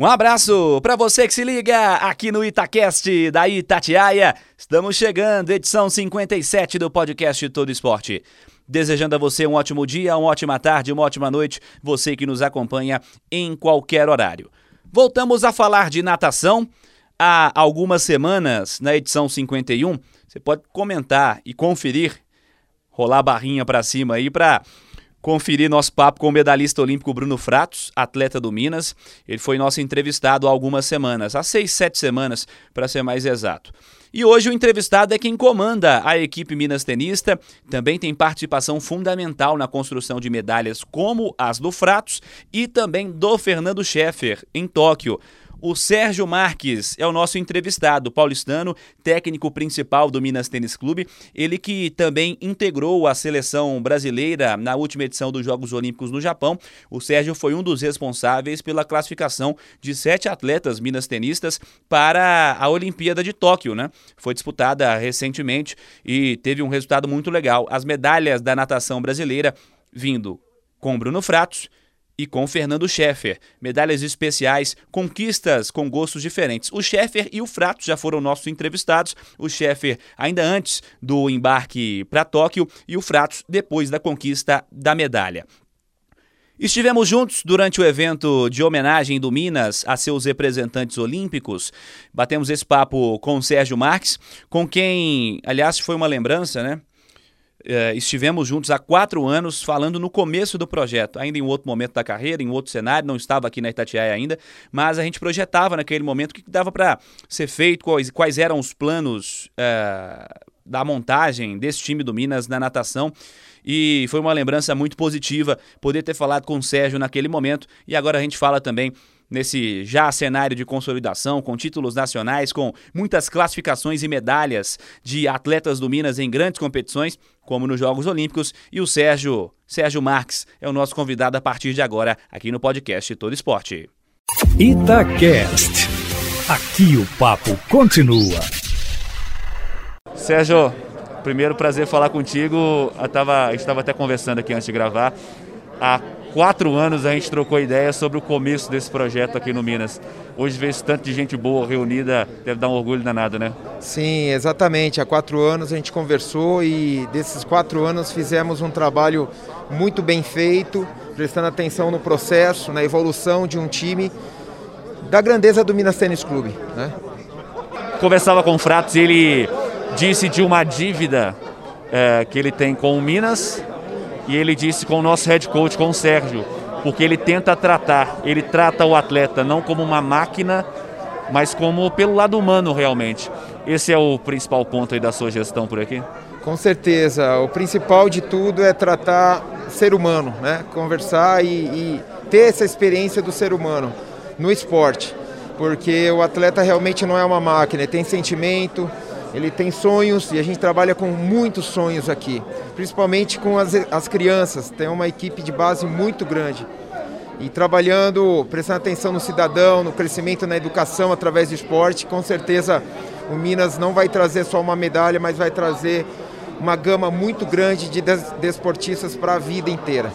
Um abraço para você que se liga aqui no Itacast da Itatiaia. Estamos chegando, edição 57 do podcast Todo Esporte. Desejando a você um ótimo dia, uma ótima tarde, uma ótima noite, você que nos acompanha em qualquer horário. Voltamos a falar de natação há algumas semanas, na edição 51. Você pode comentar e conferir, rolar a barrinha para cima aí para conferir nosso papo com o medalhista olímpico Bruno Fratos, atleta do Minas. Ele foi nosso entrevistado há algumas semanas, há seis, sete semanas, para ser mais exato. E hoje o entrevistado é quem comanda a equipe Minas Tenista, também tem participação fundamental na construção de medalhas como as do Fratos e também do Fernando Scheffer, em Tóquio. O Sérgio Marques é o nosso entrevistado, paulistano, técnico principal do Minas Tênis Clube. Ele que também integrou a seleção brasileira na última edição dos Jogos Olímpicos no Japão. O Sérgio foi um dos responsáveis pela classificação de sete atletas minas tenistas para a Olimpíada de Tóquio, né? Foi disputada recentemente e teve um resultado muito legal. As medalhas da natação brasileira vindo com Bruno Fratos e com Fernando Scheffer. Medalhas especiais, conquistas com gostos diferentes. O Scheffer e o Frato já foram nossos entrevistados. O Scheffer ainda antes do embarque para Tóquio e o Fratos depois da conquista da medalha. Estivemos juntos durante o evento de homenagem do Minas a seus representantes olímpicos. Batemos esse papo com o Sérgio Marques, com quem, aliás, foi uma lembrança, né? Uh, estivemos juntos há quatro anos falando no começo do projeto, ainda em outro momento da carreira, em outro cenário, não estava aqui na Itatiaia ainda, mas a gente projetava naquele momento o que dava para ser feito, quais, quais, eram os planos uh, da montagem desse time do Minas na natação. E foi uma lembrança muito positiva poder ter falado com o Sérgio naquele momento. E agora a gente fala também nesse já cenário de consolidação, com títulos nacionais, com muitas classificações e medalhas de atletas do Minas em grandes competições, como nos Jogos Olímpicos, e o Sérgio, Sérgio Marques é o nosso convidado a partir de agora aqui no podcast Todo Esporte. Itacast. Aqui o papo continua. Sérgio, primeiro prazer falar contigo. Eu tava, a gente estava até conversando aqui antes de gravar. Há quatro anos a gente trocou ideia sobre o começo desse projeto aqui no Minas. Hoje ver esse tanto de gente boa reunida deve dar um orgulho danado, né? Sim, exatamente. Há quatro anos a gente conversou e desses quatro anos fizemos um trabalho muito bem feito, prestando atenção no processo, na evolução de um time da grandeza do Minas Tênis Clube. Né? Conversava com o Fratos e ele disse de uma dívida é, que ele tem com o Minas e ele disse com o nosso head coach, com o Sérgio, porque ele tenta tratar, ele trata o atleta não como uma máquina, mas como pelo lado humano realmente. Esse é o principal ponto da sua gestão por aqui? Com certeza, o principal de tudo é tratar ser humano, né? Conversar e, e ter essa experiência do ser humano no esporte, porque o atleta realmente não é uma máquina, ele tem sentimento, ele tem sonhos e a gente trabalha com muitos sonhos aqui, principalmente com as, as crianças. Tem uma equipe de base muito grande. E trabalhando, prestando atenção no cidadão, no crescimento na educação através do esporte, com certeza o Minas não vai trazer só uma medalha, mas vai trazer uma gama muito grande de desportistas para a vida inteira.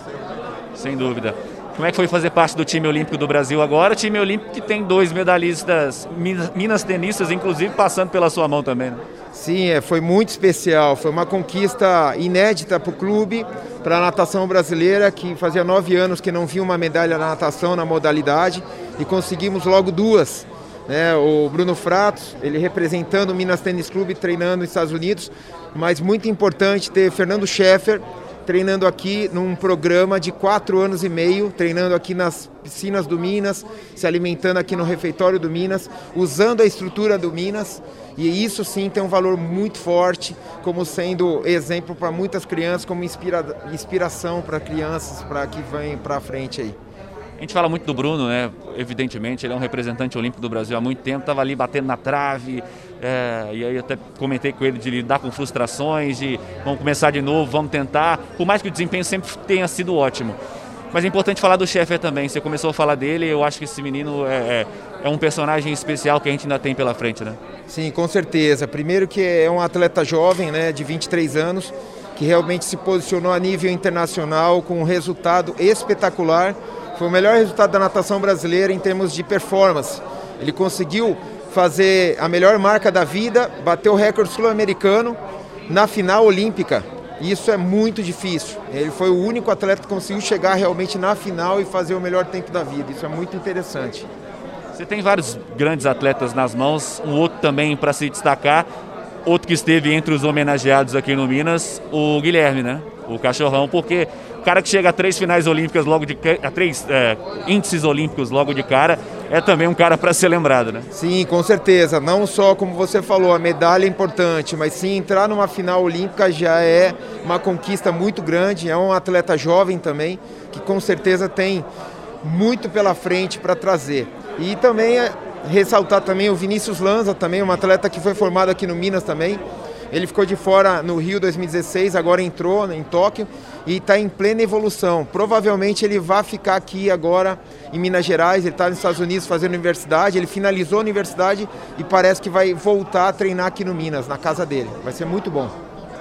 Sem dúvida. Como é que foi fazer parte do time olímpico do Brasil agora? Time olímpico que tem dois medalhistas, minas tenistas, inclusive passando pela sua mão também. Né? Sim, é, foi muito especial. Foi uma conquista inédita para o clube, para a natação brasileira, que fazia nove anos que não via uma medalha na natação na modalidade e conseguimos logo duas. Né? O Bruno Fratos, ele representando o Minas Tênis Clube, treinando nos Estados Unidos, mas muito importante ter Fernando Scheffer, treinando aqui num programa de quatro anos e meio, treinando aqui nas piscinas do Minas, se alimentando aqui no refeitório do Minas, usando a estrutura do Minas. E isso sim tem um valor muito forte, como sendo exemplo para muitas crianças, como inspira, inspiração para crianças para que vêm para frente aí. A gente fala muito do Bruno, né? Evidentemente, ele é um representante olímpico do Brasil há muito tempo, estava ali batendo na trave, É, e aí até comentei com ele de lidar com frustrações, de vamos começar de novo, vamos tentar. Por mais que o desempenho sempre tenha sido ótimo. Mas é importante falar do chefe também. Você começou a falar dele, eu acho que esse menino é, é, é, um personagem especial que a gente ainda tem pela frente, né? Sim, com certeza. Primeiro que é um atleta jovem, né, de 23 anos, que realmente se posicionou a nível internacional com um resultado espetacular. Foi o melhor resultado da natação brasileira em termos de performance. Ele conseguiu fazer a melhor marca da vida, bateu o recorde sul-americano na final olímpica. Isso é muito difícil. Ele foi o único atleta que conseguiu chegar realmente na final e fazer o melhor tempo da vida. Isso é muito interessante. Você tem vários grandes atletas nas mãos, um outro também para se destacar, outro que esteve entre os homenageados aqui no Minas, o Guilherme, né? O cachorrão, porque o cara que chega a três finais olímpicas logo de a três é, índices olímpicos logo de cara é também um cara para ser lembrado, né? Sim, com certeza. Não só como você falou, a medalha é importante, mas sim entrar numa final olímpica já é uma conquista muito grande. É um atleta jovem também que com certeza tem muito pela frente para trazer. E também é ressaltar também o Vinícius Lanza, também um atleta que foi formado aqui no Minas também ele ficou de fora no Rio 2016, agora entrou em Tóquio e está em plena evolução. Provavelmente ele vai ficar aqui agora em Minas Gerais, ele está nos Estados Unidos fazendo universidade, ele finalizou a universidade e parece que vai voltar a treinar aqui no Minas, na casa dele. Vai ser muito bom.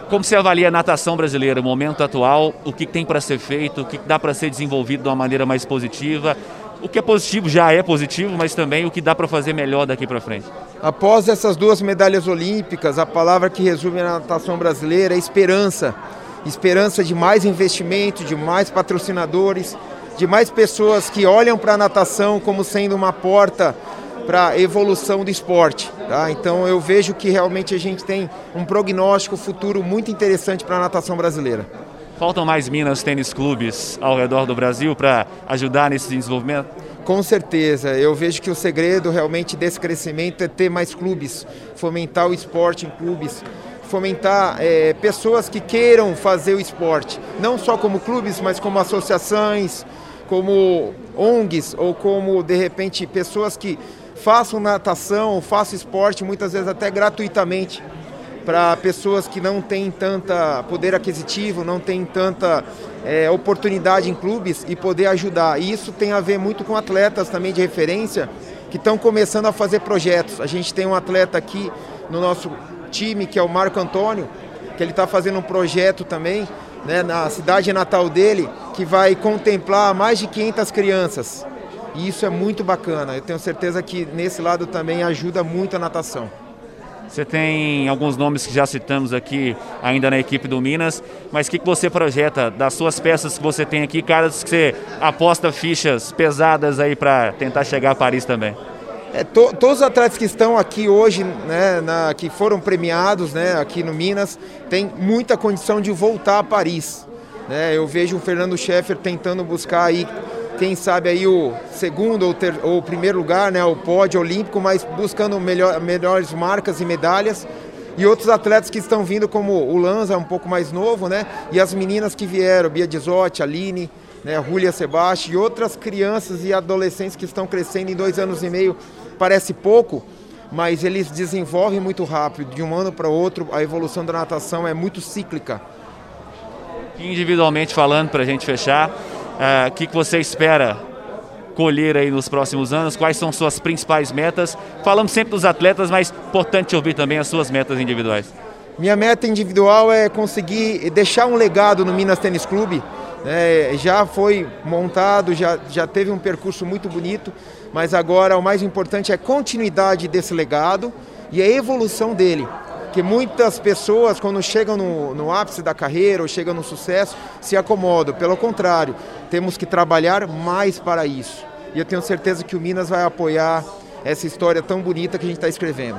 Como você avalia a natação brasileira, o momento atual, o que tem para ser feito, o que dá para ser desenvolvido de uma maneira mais positiva? O que é positivo já é positivo, mas também o que dá para fazer melhor daqui para frente. Após essas duas medalhas olímpicas, a palavra que resume a natação brasileira é esperança. Esperança de mais investimento, de mais patrocinadores, de mais pessoas que olham para a natação como sendo uma porta para a evolução do esporte. Tá? Então eu vejo que realmente a gente tem um prognóstico futuro muito interessante para a natação brasileira. Faltam mais Minas Tênis Clubes ao redor do Brasil para ajudar nesse desenvolvimento? Com certeza, eu vejo que o segredo realmente desse crescimento é ter mais clubes, fomentar o esporte em clubes, fomentar é, pessoas que queiram fazer o esporte, não só como clubes, mas como associações, como ONGs ou como de repente pessoas que façam natação, façam esporte, muitas vezes até gratuitamente para pessoas que não têm tanta poder aquisitivo, não têm tanta é, oportunidade em clubes e poder ajudar. E isso tem a ver muito com atletas também de referência que estão começando a fazer projetos. A gente tem um atleta aqui no nosso time que é o Marco Antônio, que ele está fazendo um projeto também né, na cidade natal dele que vai contemplar mais de 500 crianças. E isso é muito bacana. Eu tenho certeza que nesse lado também ajuda muito a natação. Você tem alguns nomes que já citamos aqui ainda na equipe do Minas, mas o que, que você projeta das suas peças que você tem aqui, caras que você aposta fichas pesadas aí para tentar chegar a Paris também? É, to, todos os atletas que estão aqui hoje, né, na, que foram premiados né, aqui no Minas, têm muita condição de voltar a Paris. Né? Eu vejo o Fernando Scheffer tentando buscar aí quem sabe aí o segundo ou, ter, ou primeiro lugar, né, o pódio olímpico, mas buscando melhor, melhores marcas e medalhas. E outros atletas que estão vindo, como o Lanza, um pouco mais novo, né? E as meninas que vieram, Bia Dizotti, Aline, né, Julia Sebastião e outras crianças e adolescentes que estão crescendo em dois anos e meio. Parece pouco, mas eles desenvolvem muito rápido. De um ano para outro, a evolução da natação é muito cíclica. Individualmente falando, para a gente fechar, o que, que você espera colher aí nos próximos anos? Quais são suas principais metas? Falamos sempre dos atletas, mas importante ouvir também as suas metas individuais. Minha meta individual é conseguir deixar um legado no Minas Tênis Clube. É, já foi montado, já, já teve um percurso muito bonito, mas agora o mais importante é a continuidade desse legado e a evolução dele que muitas pessoas, quando chegam no, no ápice da carreira ou chegam no sucesso, se acomodam. Pelo contrário, temos que trabalhar mais para isso. E eu tenho certeza que o Minas vai apoiar essa história tão bonita que a gente está escrevendo.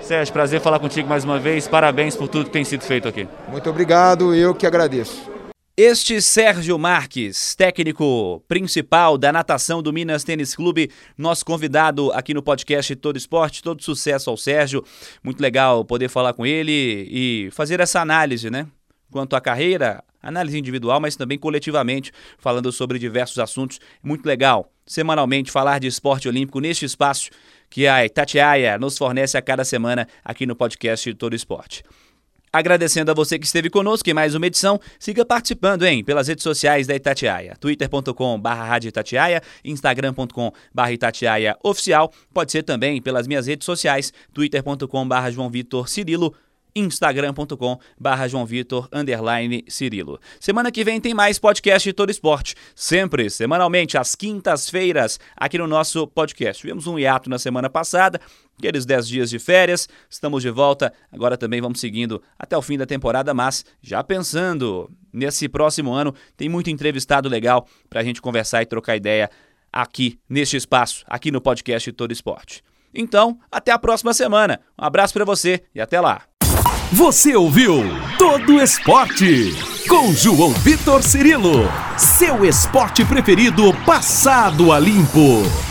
Sérgio, prazer falar contigo mais uma vez. Parabéns por tudo que tem sido feito aqui. Muito obrigado, eu que agradeço. Este Sérgio Marques, técnico principal da natação do Minas Tênis Clube, nosso convidado aqui no podcast Todo Esporte, todo sucesso ao Sérgio. Muito legal poder falar com ele e fazer essa análise, né? Quanto à carreira, análise individual, mas também coletivamente, falando sobre diversos assuntos. Muito legal, semanalmente, falar de esporte olímpico neste espaço que a Itatiaia nos fornece a cada semana aqui no podcast Todo Esporte. Agradecendo a você que esteve conosco em mais uma edição, siga participando, hein, pelas redes sociais da Itatiaia, twitter.com barra Itatiaia, instagram.com Itatiaia oficial, pode ser também pelas minhas redes sociais, twitter.com João Vitor Cirilo, instagram.com João Vitor underline Cirilo. Semana que vem tem mais podcast de Todo Esporte, sempre, semanalmente, às quintas-feiras, aqui no nosso podcast. Tivemos um hiato na semana passada, aqueles 10 dias de férias, estamos de volta, agora também vamos seguindo até o fim da temporada, mas já pensando nesse próximo ano, tem muito entrevistado legal para a gente conversar e trocar ideia aqui neste espaço, aqui no podcast Todo Esporte. Então, até a próxima semana. Um abraço para você e até lá. Você ouviu Todo Esporte com João Vitor Cirilo, seu esporte preferido passado a limpo.